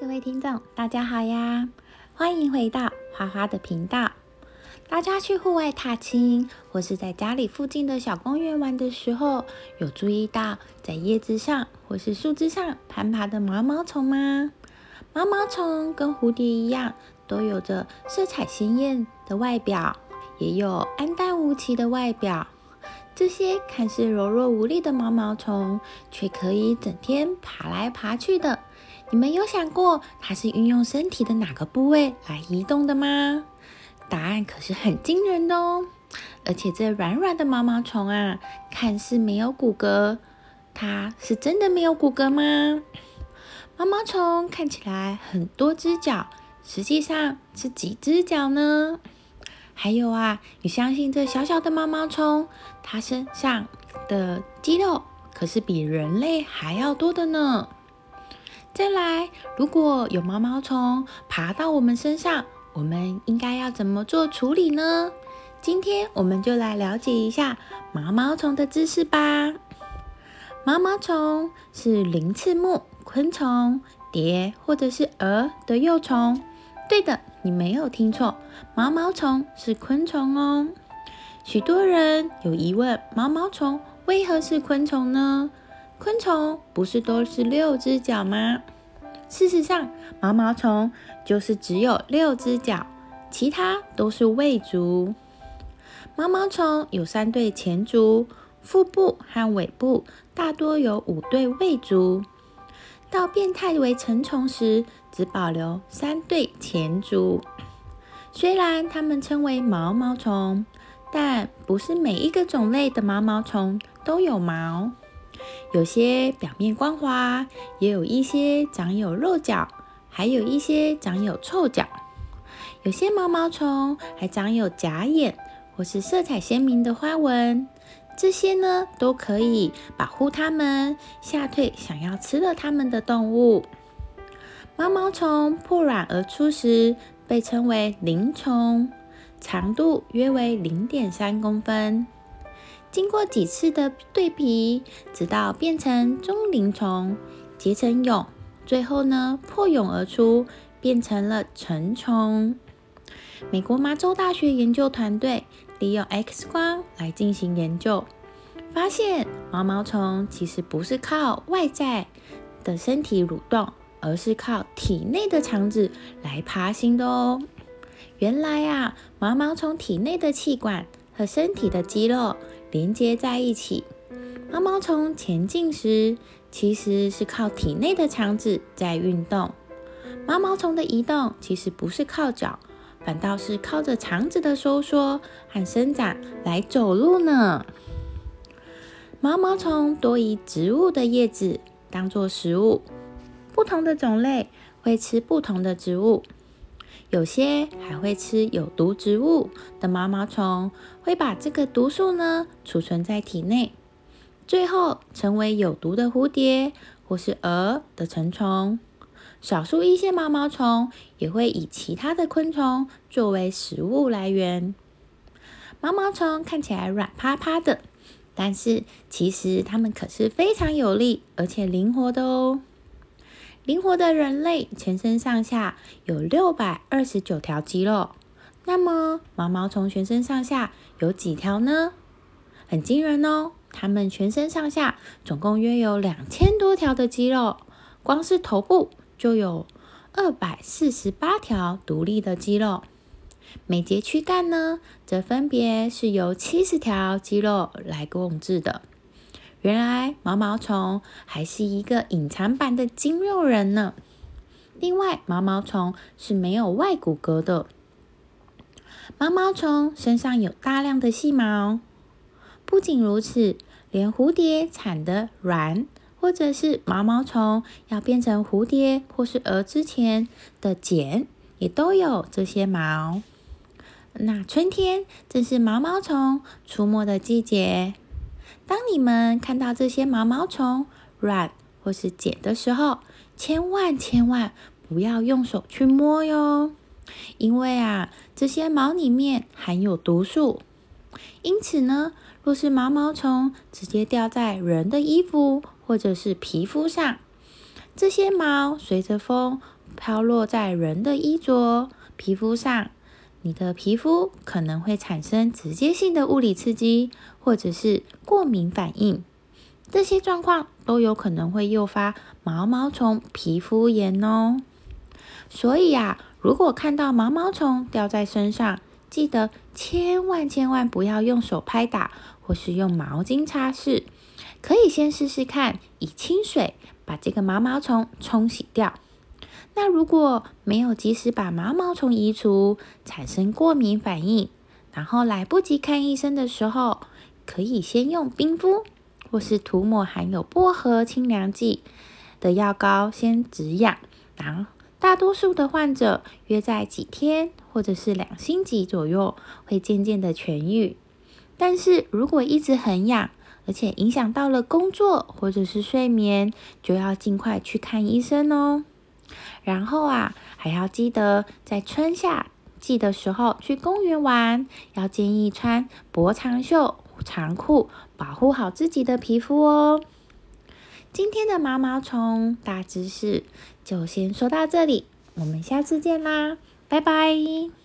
各位听众，大家好呀！欢迎回到花花的频道。大家去户外踏青，或是在家里附近的小公园玩的时候，有注意到在叶子上或是树枝上攀爬的毛毛虫吗？毛毛虫跟蝴蝶一样，都有着色彩鲜艳的外表，也有暗淡无奇的外表。这些看似柔弱无力的毛毛虫，却可以整天爬来爬去的。你们有想过它是运用身体的哪个部位来移动的吗？答案可是很惊人的哦！而且这软软的毛毛虫啊，看似没有骨骼，它是真的没有骨骼吗？毛毛虫看起来很多只脚，实际上是几只脚呢？还有啊，你相信这小小的毛毛虫，它身上的肌肉可是比人类还要多的呢？再来，如果有毛毛虫爬到我们身上，我们应该要怎么做处理呢？今天我们就来了解一下毛毛虫的知识吧。毛毛虫是鳞翅目昆虫，蝶或者是蛾的幼虫。对的，你没有听错，毛毛虫是昆虫哦。许多人有疑问，毛毛虫为何是昆虫呢？昆虫不是都是六只脚吗？事实上，毛毛虫就是只有六只脚，其他都是胃足。毛毛虫有三对前足，腹部和尾部大多有五对胃足。到变态为成虫时，只保留三对前足。虽然它们称为毛毛虫，但不是每一个种类的毛毛虫都有毛。有些表面光滑，也有一些长有肉角，还有一些长有臭角。有些毛毛虫还长有假眼，或是色彩鲜明的花纹。这些呢，都可以保护它们，吓退想要吃了它们的动物。毛毛虫破卵而出时，被称为鳞虫，长度约为零点三公分。经过几次的对比，直到变成中鳞虫结成蛹，最后呢破蛹而出，变成了成虫。美国麻州大学研究团队利用 X 光来进行研究，发现毛毛虫其实不是靠外在的身体蠕动，而是靠体内的肠子来爬行的哦。原来啊，毛毛虫体内的气管和身体的肌肉。连接在一起。毛毛虫前进时，其实是靠体内的肠子在运动。毛毛虫的移动其实不是靠脚，反倒是靠着肠子的收缩和伸展来走路呢。毛毛虫多以植物的叶子当做食物，不同的种类会吃不同的植物。有些还会吃有毒植物的毛毛虫，会把这个毒素呢储存在体内，最后成为有毒的蝴蝶或是蛾的成虫。少数一些毛毛虫也会以其他的昆虫作为食物来源。毛毛虫看起来软趴趴的，但是其实它们可是非常有力而且灵活的哦。灵活的人类全身上下有六百二十九条肌肉，那么毛毛虫全身上下有几条呢？很惊人哦！它们全身上下总共约有两千多条的肌肉，光是头部就有二百四十八条独立的肌肉，每节躯干呢，则分别是由七十条肌肉来控制的。原来毛毛虫还是一个隐藏版的肌肉人呢。另外，毛毛虫是没有外骨骼的。毛毛虫身上有大量的细毛。不仅如此，连蝴蝶产的卵，或者是毛毛虫要变成蝴蝶或是蛾之前的茧，也都有这些毛。那春天正是毛毛虫出没的季节。当你们看到这些毛毛虫软或是茧的时候，千万千万不要用手去摸哟，因为啊，这些毛里面含有毒素。因此呢，若是毛毛虫直接掉在人的衣服或者是皮肤上，这些毛随着风飘落在人的衣着、皮肤上，你的皮肤可能会产生直接性的物理刺激，或者是过敏反应。这些状况都有可能会诱发毛毛虫皮肤炎哦。所以啊，如果看到毛毛虫掉在身上，记得千万千万不要用手拍打，或是用毛巾擦拭。可以先试试看，以清水把这个毛毛虫冲洗掉。那如果没有及时把毛毛虫移除，产生过敏反应，然后来不及看医生的时候，可以先用冰敷。或是涂抹含有薄荷清凉剂的药膏，先止痒。然后，大多数的患者约在几天或者是两星期左右，会渐渐的痊愈。但是如果一直很痒，而且影响到了工作或者是睡眠，就要尽快去看医生哦。然后啊，还要记得在春夏季的时候去公园玩，要建议穿薄长袖。长裤保护好自己的皮肤哦。今天的毛毛虫大知识就先说到这里，我们下次见啦，拜拜。